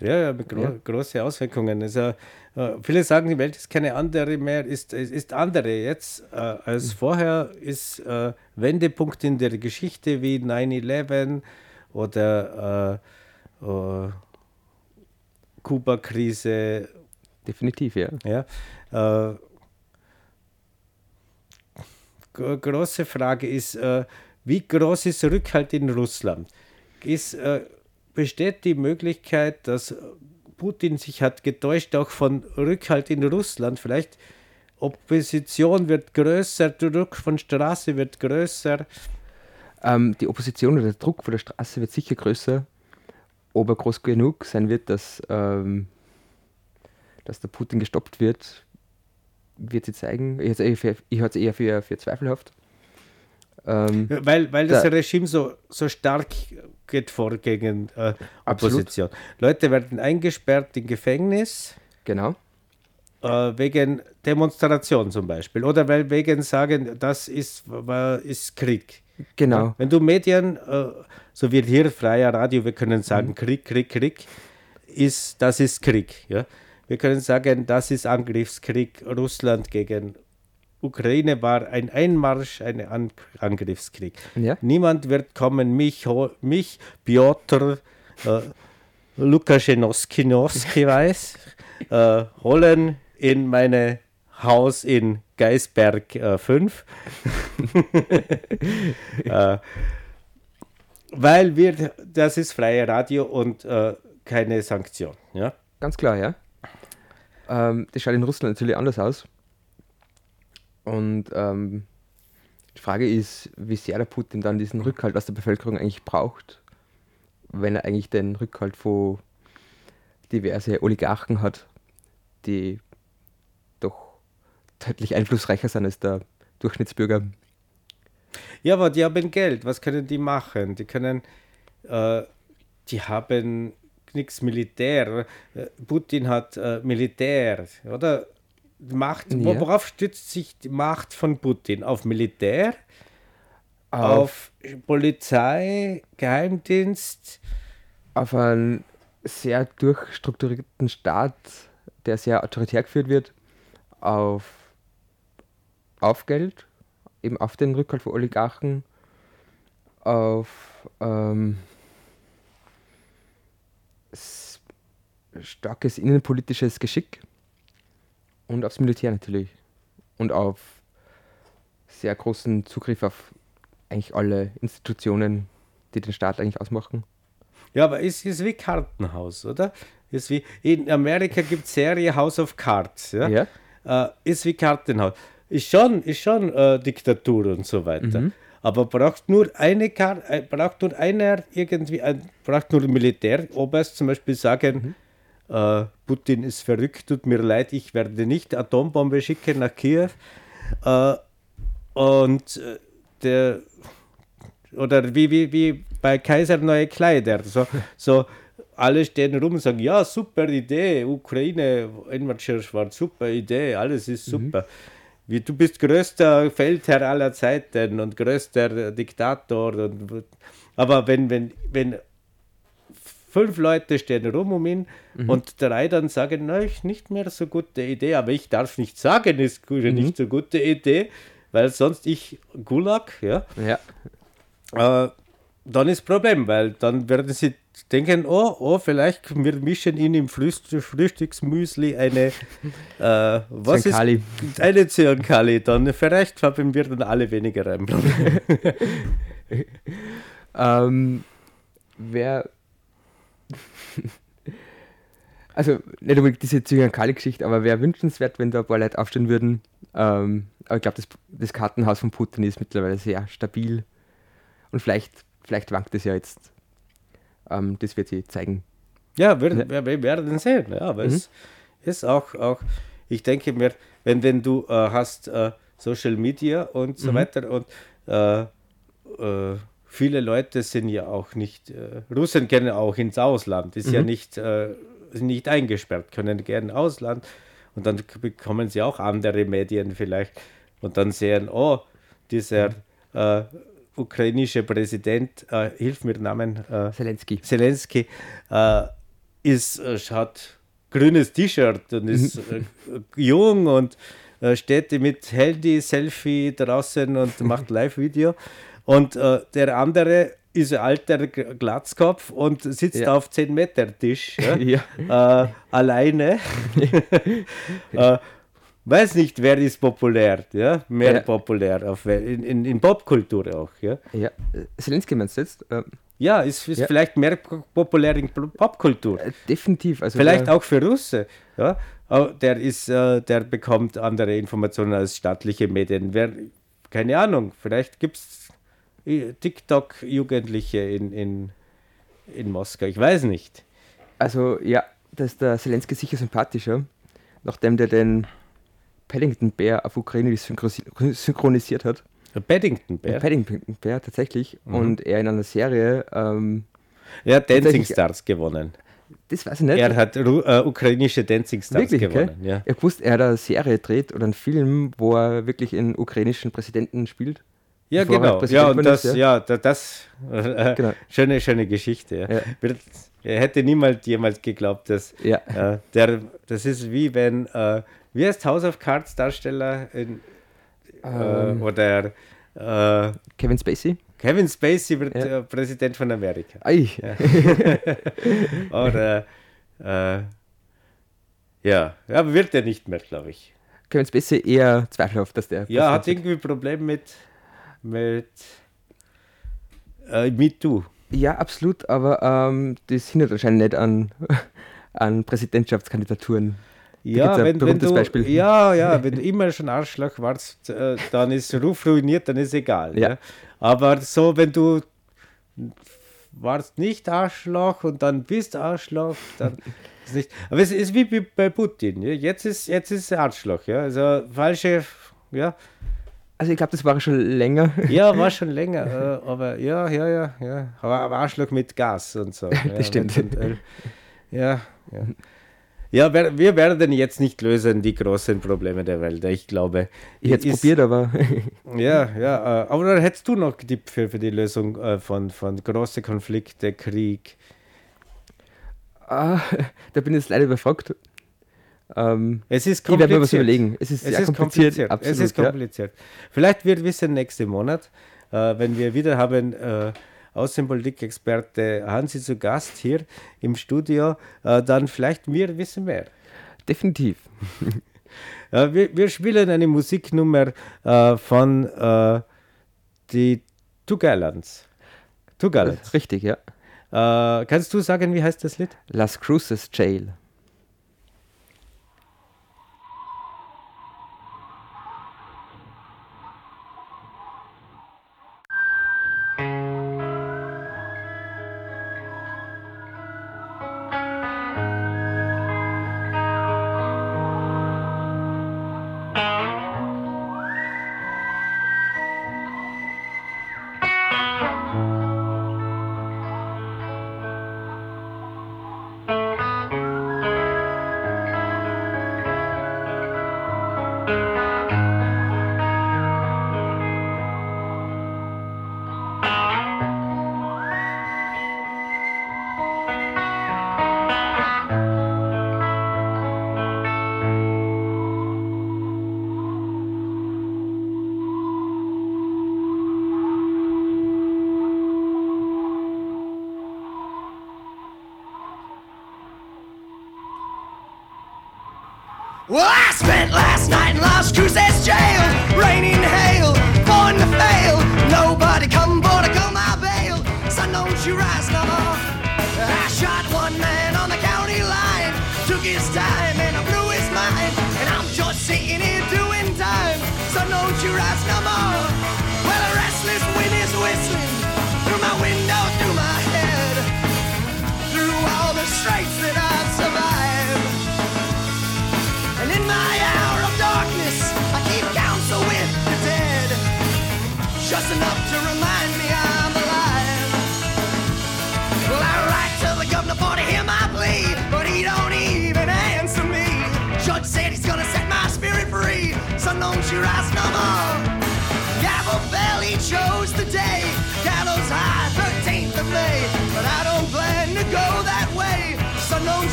Ja, ja, mit gro Ja. große Auswirkungen. Also, äh, viele sagen, die Welt ist keine andere mehr, ist, ist, andere jetzt äh, als vorher, ist äh, Wendepunkt in der Geschichte wie 9-11 oder äh, äh, Kuba-Krise, Definitiv, ja. ja. Gro- große Frage ist, äh, wie groß ist Rückhalt in Russland? Ist, äh, besteht die Möglichkeit, dass Putin sich hat getäuscht, auch von Rückhalt in Russland? Vielleicht Opposition wird größer, Druck von Straße wird größer. Ähm, die Opposition oder der Druck von der Straße wird sicher größer. Ob er groß genug sein wird, dass, ähm, dass der Putin gestoppt wird, wird sie zeigen. Ich halte es eher, für- für, zweifelhaft. Ähm, Weil, weil das Da- Regime so, so stark geht vor gegen äh, Absolut. Opposition. Leute werden eingesperrt in Gefängnis. genau. äh, wegen Demonstration zum Beispiel oder weil wegen sagen, das ist, ist Krieg. Genau. Wenn du Medien, äh, so wie hier freier Radio, wir können sagen Krieg, Krieg, Krieg, ist, das ist Krieg. Ja? Wir können sagen, das ist Angriffskrieg Russland gegen Ukraine war ein Einmarsch, ein An Angriffskrieg. Ja. Niemand wird kommen, mich, mich Piotr äh, Lukaschenowski Nowski weiß, äh, holen in meine Haus in Geisberg äh, 5. äh, weil wir, das ist freie Radio und äh, keine Sanktion. Ja? Ganz klar, ja. Ähm, das schaut in Russland natürlich anders aus. Und ähm, die Frage ist, wie sehr der Putin dann diesen Rückhalt aus der Bevölkerung eigentlich braucht, wenn er eigentlich den Rückhalt von diverse Oligarchen hat, die doch deutlich einflussreicher sind als der Durchschnittsbürger. Ja, aber die haben Geld. Was können die machen? Die können, äh, die haben nichts Militär. Äh, Putin hat äh, Militär, oder? Macht, Ja. worauf stützt sich die Macht von Putin? Auf Militär, auf Polizei, Geheimdienst? auf einen sehr durchstrukturierten Staat, der sehr autoritär geführt wird, auf, auf Geld, eben auf den Rückhalt von Oligarchen, auf ähm, starkes innenpolitisches Geschick und aufs Militär natürlich. Und auf sehr großen Zugriff auf eigentlich alle Institutionen, die den Staat eigentlich ausmachen. Ja, aber es ist wie Kartenhaus, oder? Ist wie, in Amerika gibt es Serie House of Cards. Ja? Ja. Äh, ist wie Kartenhaus. Ist schon, ist schon äh, Diktatur und so weiter. Aber braucht nur eine Karte, äh, braucht nur einer irgendwie, ein, braucht nur Militäroberst zum Beispiel sagen, äh, Putin ist verrückt, tut mir leid, ich werde nicht Atombombe schicken nach Kiew. Äh, und äh, der oder wie, wie, wie bei Kaiser neue Kleider. So, so alle stehen rum und sagen, ja, super Idee, Ukraine, Einmarsch war super Idee, alles ist super. Wie, du bist größter Feldherr aller Zeiten und größter Diktator. Und, aber wenn, wenn, wenn fünf Leute stehen rum um ihn und drei dann sagen, na, ist nicht mehr so gute Idee, aber ich darf nicht sagen, ist gu- nicht so gute Idee, weil sonst ich Gulag, ja, Ja. äh, dann ist Problem, weil dann werden sie denken, oh, oh, vielleicht wir mischen ihn im Frühst Frühstücksmüsli eine, äh, was Zyankali. ist, eine Zyankali, dann vielleicht haben wir dann alle weniger ein Problem. Ähm, wer. also, nicht unbedingt diese Zyankali-Geschichte, aber wäre wünschenswert, wenn da ein paar Leute aufstehen würden. Ähm, aber ich glaube, das, das Kartenhaus von Putin ist mittlerweile sehr stabil. Und vielleicht, vielleicht wankt es ja jetzt. Ähm, das wird sie zeigen. Ja, wir, wir, wir werden sehen. Ja, aber es ist auch, auch, ich denke mir, wenn, wenn du äh, hast äh, Social Media und so weiter und äh, äh, viele Leute sind ja auch nicht, äh, Russen gehen auch ins Ausland, ist ja nicht, äh, nicht eingesperrt, können gerne Ausland. Und dann bekommen sie auch andere Medien vielleicht. Und dann sehen, oh, dieser äh, ukrainische Präsident, äh, hilf mir Namen, äh, Zelensky. Zelensky äh, ist, äh, hat grünes T-Shirt und ist äh, jung und äh, steht mit Handy, Selfie draußen und macht Live-Video. Und der andere ist ein alter Glatzkopf und sitzt Ja. auf 10 Meter Tisch ja? Ja. alleine. Äh, weiß nicht, wer ist populär, ja? mehr Ja. populär auf, in, in, in Popkultur auch. Ja? ja. Äh, Zelensky meinst du jetzt? Ähm, Ja, ist, ist Ja. vielleicht mehr po- populär in Pop- Popkultur. äh, definitiv. Also Vielleicht auch für Russe. Ja? Der, ist, äh, der bekommt andere Informationen als staatliche Medien. Wer, keine Ahnung, vielleicht gibt es TikTok-Jugendliche in, in, in Moskau. Ich weiß nicht. Also ja, da ist der Zelensky sicher sympathischer, nachdem der den Paddington Bär auf Ukrainisch synchronisiert hat. Paddington Der Bear. Paddington Bär tatsächlich. Mhm. Und er in einer Serie, ähm, Er hat Dancing Stars gewonnen. das weiß ich nicht. Er hat äh, ukrainische Dancing Stars wirklich, okay? gewonnen. Ja. Ich gewusst, er hat eine Serie dreht oder einen Film, wo er wirklich einen ukrainischen Präsidenten spielt. Ja, genau. Präsident Ja, und geworden ist, das, ja, da- das, äh, Genau. schöne, schöne Geschichte. Ja. Ja. Er hätte niemals jemals geglaubt, dass Ja. äh, der, das ist wie wenn, äh, wie heißt House of Cards Darsteller in äh, oder äh, Kevin Spacey? Kevin Spacey wird Ja. äh, Präsident von Amerika. Ei, Oder äh, ja, ja, aber wird er nicht mehr, glaube ich. Kevin Spacey eher zweifelhaft, dass der. Ja, hat irgendwie Probleme mit mit äh, MeToo. wird. ja, absolut, aber ähm, das hindert anscheinend nicht an, an Präsidentschaftskandidaturen. Ja, gibt's ein wenn, wenn du, Beispiel. ja, ja, wenn du immer schon Arschloch warst, äh, dann ist Ruf ruiniert, dann ist egal. Ja. Ja. Aber so, wenn du warst nicht Arschloch und dann bist Arschloch, dann ist nicht. Aber es ist wie bei- Putin. Ja? Jetzt ist jetzt ist Arschloch, ja. Also falsche, ja, Also ich glaube, das war schon länger. ja, war schon länger, äh, aber ja, ja, ja, ja. Aber, Arschloch mit Gas und so. Ja, stimmt. Und, äh, ja, ja. Ja, wir, werden jetzt nicht lösen die großen Probleme der Welt. Ich glaube. Ich hätte es probiert, aber Ja, ja. Äh, aber dann hättest du noch Tipp für, für die Lösung äh, von, von großen Konflikte, Krieg. ah, da bin ich jetzt leider überfragt. Ähm, Es ist ich werde kompliziert. mir was überlegen. Es ist Es ist kompliziert. kompliziert. Absolut, es ist ja. kompliziert. Vielleicht wird wissen nächsten Monat, äh, wenn wir wieder haben äh, Außenpolitikexperte Hansi zu Gast hier im Studio, äh, dann vielleicht wir wissen mehr. Definitiv. Äh, wir, wir spielen eine Musiknummer äh, von äh, die Two Gallants. Two Gallants. Richtig, ja. Kannst du sagen, wie heißt das Lied? Las Cruces Jail.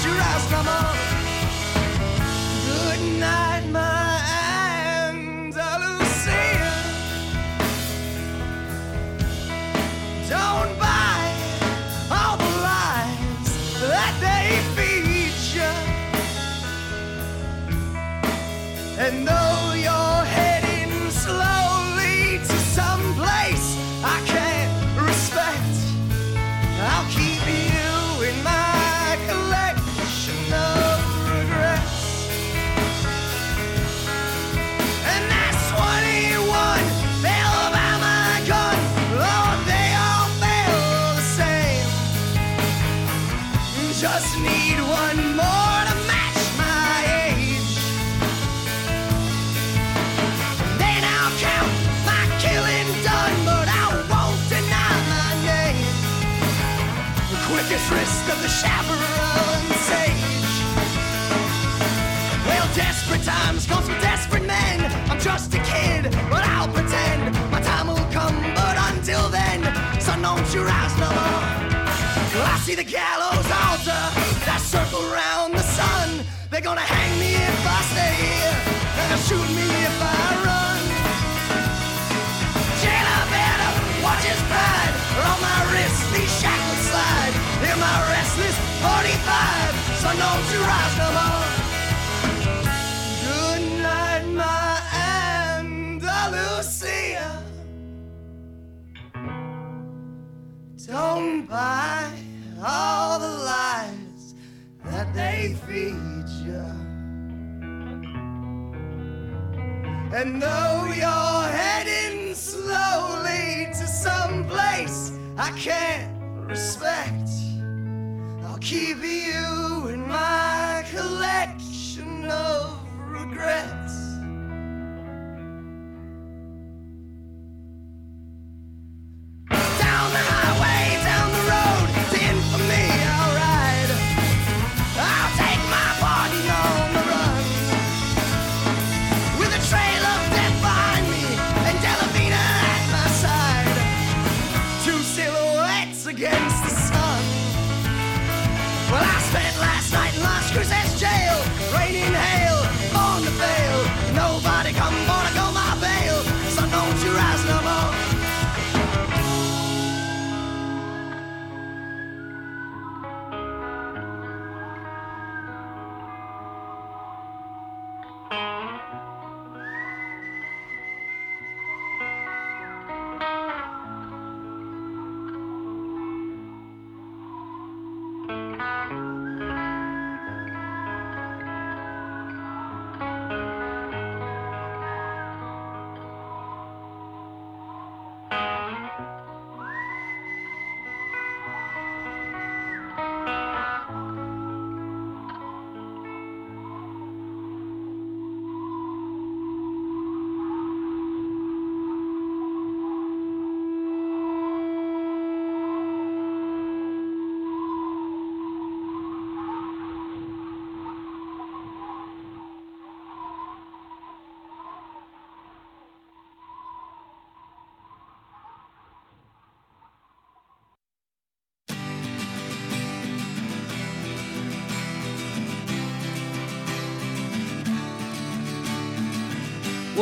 your eyes, come on. Good night. see the gallows altar uh, that circle round the sun. They're gonna hang me if I stay here, and they'll shoot me if I run. Jailer better watch his pride, or on my wrist these shackles slide. hear my restless 45, so don't you rise, come on. Good night, my Andalusia. Don't buy all the lies that they feed you. And though you're heading slowly to some place I can't respect, I'll keep you in my collection of regrets.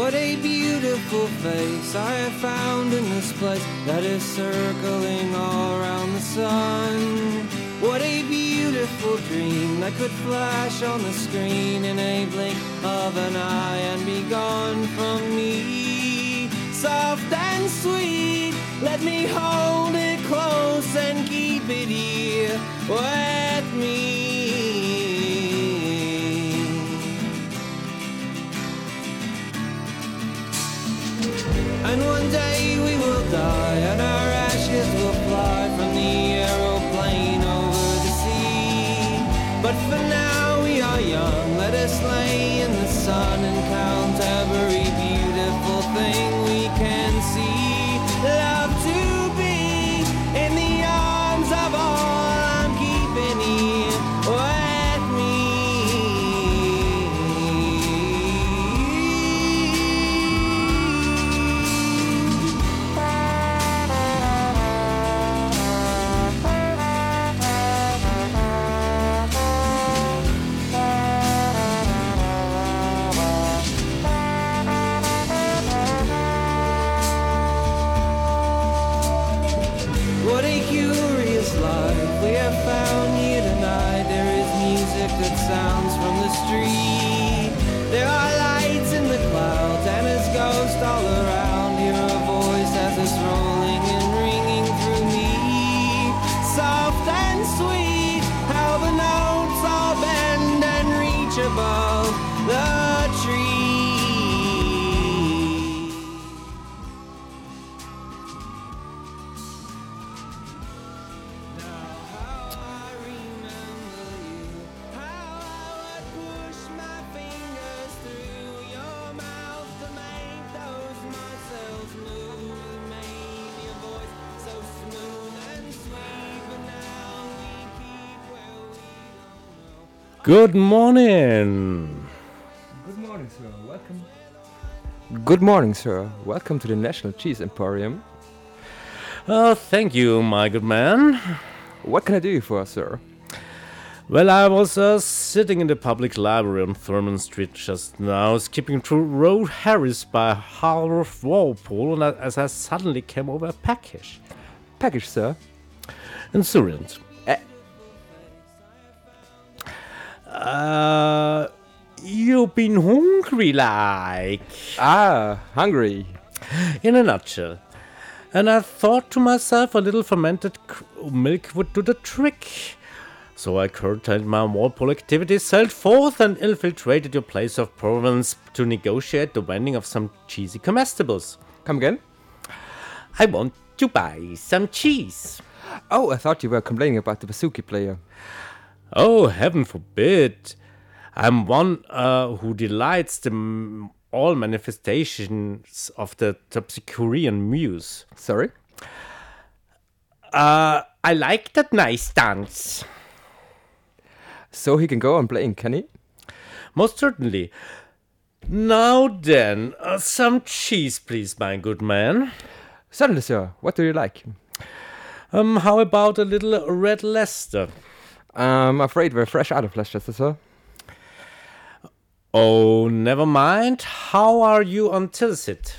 What a beautiful face I have found in this place that is circling all around the sun. What a beautiful dream that could flash on the screen in a blink of an eye and be gone from me. Soft and sweet, let me hold it close and keep it here with me. Our ashes will fly from the aeroplane over the sea. But for now we are young, let us lay in the sun and count Good morning. Good morning, sir. Welcome. Good morning, sir. Welcome to the National Cheese Emporium. Oh, thank you, my good man. What can I do for you sir? Well, I was uh, sitting in the public library on Thurman Street just now, skipping through Road Harris by Half Walpole, and I- as I suddenly came over a package. Package, sir. In Surrient. Eh. been hungry like? Ah, hungry. In a nutshell. And I thought to myself a little fermented milk would do the trick. So I curtailed my Walpole activities, sailed forth, and infiltrated your place of province to negotiate the vending of some cheesy comestibles. Come again? I want to buy some cheese. Oh, I thought you were complaining about the Bazooki player. Oh, heaven forbid. I'm one uh, who delights the m- all manifestations of the Terpsichorean muse. Sorry? Uh, I like that nice dance. So he can go on playing, can he? Most certainly. Now then, uh, some cheese, please, my good man. Certainly, sir. What do you like? Um, how about a little red Leicester? I'm afraid we're fresh out of Leicester, sir. Oh, never mind. How are you on Tilsit?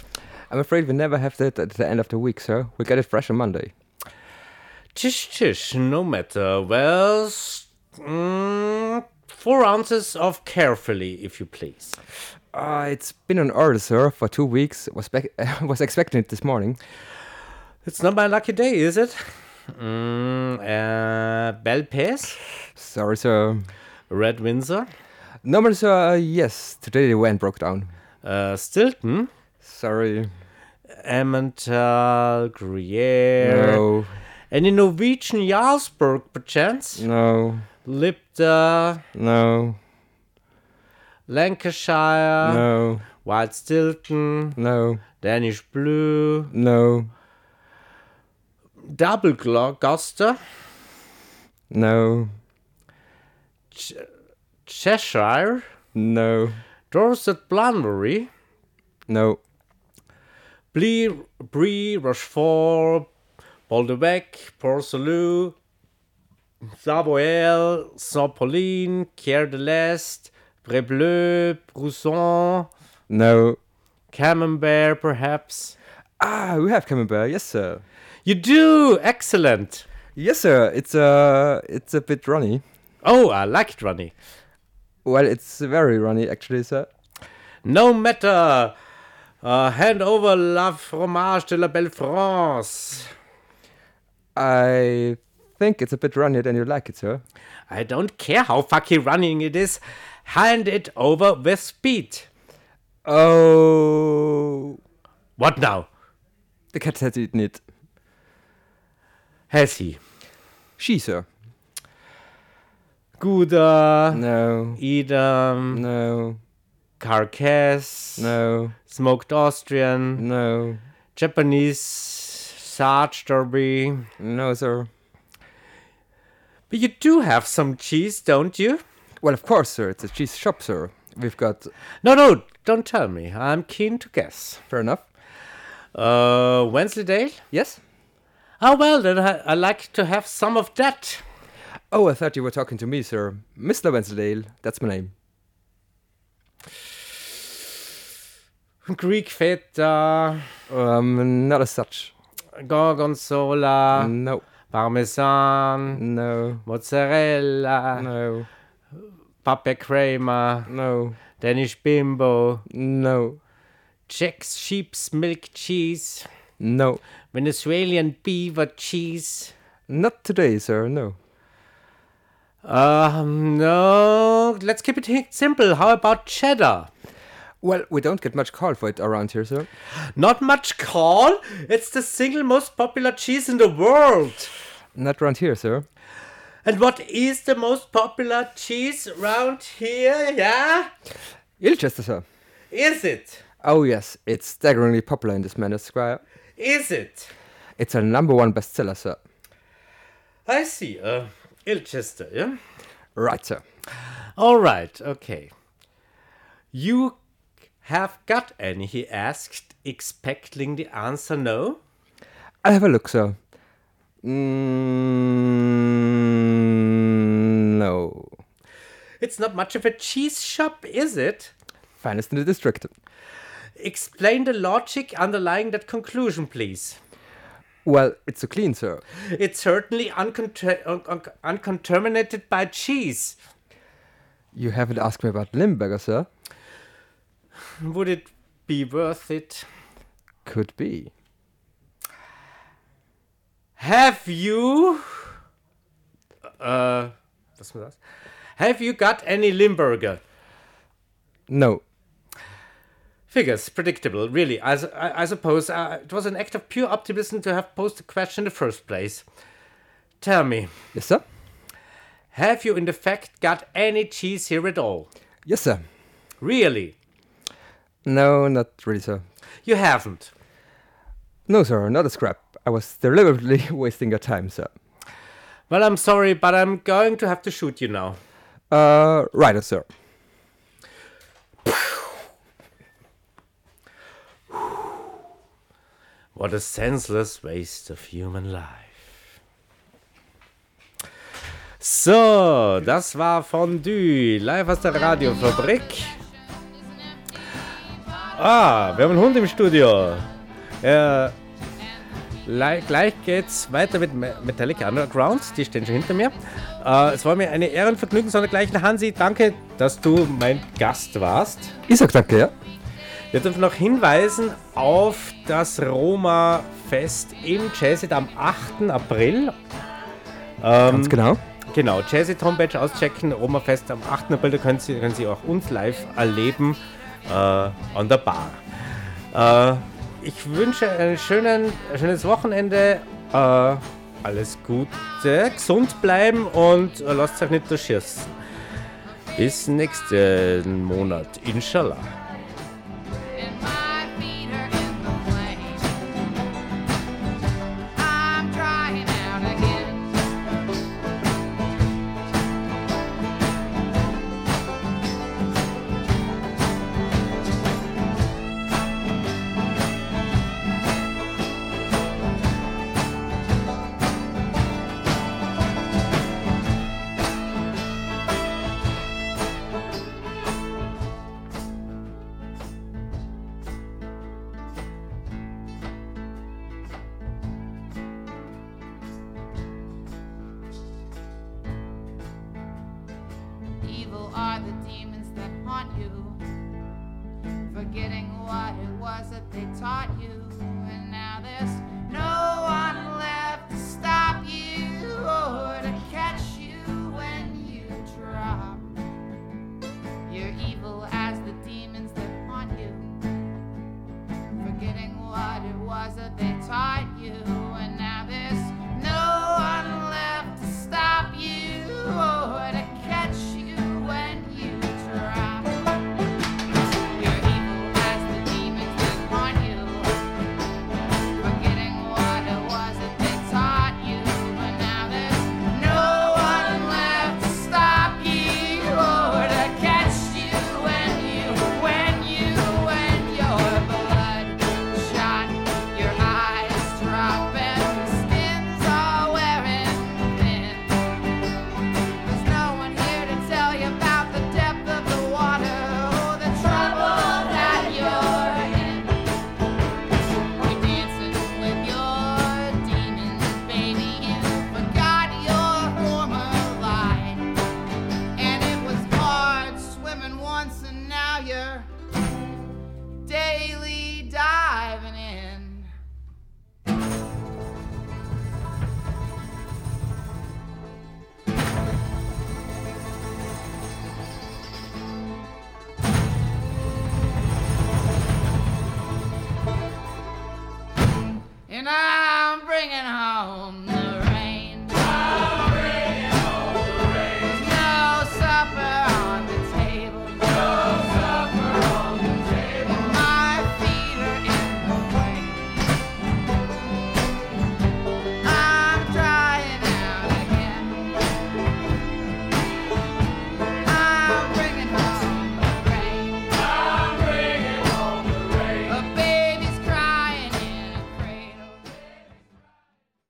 I'm afraid we never have that at the end of the week, sir. We get it fresh on Monday. Tish, tish, no matter. Well, mm, four ounces of carefully, if you please. Uh, it's been on order, sir, for two weeks. Was was expecting it this morning. It's not my lucky day, is it? Mm, uh, Belle Pace? Sorry, sir. Red Windsor? Normally, sir, uh, yes. Today the van broke down. Uh, Stilton? Sorry. Emmental, Gruyere? No. Any Norwegian Jarlsberg, perchance? No. Lipta? No. Lancashire? No. White Stilton? No. Danish Blue? No. Double Gloucester? No. Cheshire? No. Dorset Blunbury? No. Brie, Brie, Rochefort, Boldebec, Port-Salut, Savoyelle, Saint-Pauline, Kier de l'Est, Brébleu, Brousson, No. Camembert, perhaps. Ah, we have Camembert. Yes, sir. You do! Excellent! Yes, sir. It's uh, it's a bit runny. Oh, I like it, Ronnie. Well, it's very runny, actually, sir. No matter! Uh, hand over la fromage de la belle France. I think it's a bit runnier than you like it, sir. I don't care how fucking running it is. Hand it over with speed. Oh, What now? the cat has eaten it. Has he? She, sir. Gouda, No. Edam, No. Carcass, No. smoked Austrian, No. Japanese, Sarge Derby. No, sir. But you do have some cheese, don't you? Well, of course, sir. It's a cheese shop, sir. We've got. No, no, don't tell me. I'm keen to guess. Fair enough. Uh, Wensleydale? Yes? Oh, well, then I, I like to have some of that. Oh, I thought you were talking to me, sir. Mr. Wensleydale. That's my name. Greek feta, Um, not as such. gorgonzola, No. parmesan, No. mozzarella, No. Pape crema, No. Danish bimbo, No. Czech's sheep's milk cheese, No. Venezuelan beaver cheese. Not today, sir. No. Um, no, let's keep it simple. How about cheddar? Well, we don't get much call for it around here, sir. Not much call. It's the single most popular cheese in the world. Not around here, sir. And what is the most popular cheese around here? Yeah? Ilchester, sir. Is it? Oh, yes. It's staggeringly popular in this manor square. Is it? It's a number one bestseller, sir. I see. Uh, Ilchester, yeah? Right, sir. All right, okay. You have got any, he asked, expecting the answer no? I'll have a look, sir. Mm, no. It's not much of a cheese shop, is it? Finest in the district. Explain the logic underlying that conclusion, please. Well, it's so clean, sir. It's certainly uncontra- un- un- uncontaminated by cheese. You haven't asked me about Limburger, sir. Would it be worth it? Could be. Have you. Was war das? Have you got any Limburger? No. Figures, predictable, really. I, I, I suppose uh, it was an act of pure optimism to have posed the question in the first place. Tell me, Yes, sir. have you in the fact got any cheese here at all? Yes, sir. Really? No, not really, sir. You haven't. No, sir, not a scrap. I was deliberately wasting your time, sir. Well, I'm sorry, but I'm going to have to shoot you now. Uh, right, sir. What a senseless waste of human life. So, das war Fondue, live aus der Radiofabrik. Ah, wir haben einen Hund im Studio. Äh, lei- gleich geht's weiter mit Me- Metallica Underground, die stehen schon hinter mir. Äh, es war mir eine Ehrenvergnügen, sondergleichen Hansi, danke, dass du mein Gast warst. Ich sag danke, ja. Wir dürfen noch hinweisen auf das Roma-Fest im Jazzit am 8. April. Ganz genau. Genau, Jazzit Homepage auschecken, Roma-Fest am 8. April, da können Sie, können Sie auch uns live erleben äh, an der Bar. Äh, ich wünsche ein, schönen, ein schönes Wochenende, äh, alles Gute, gesund bleiben und äh, lasst euch nicht durchschießen. Bis nächsten Monat, inshallah. tight.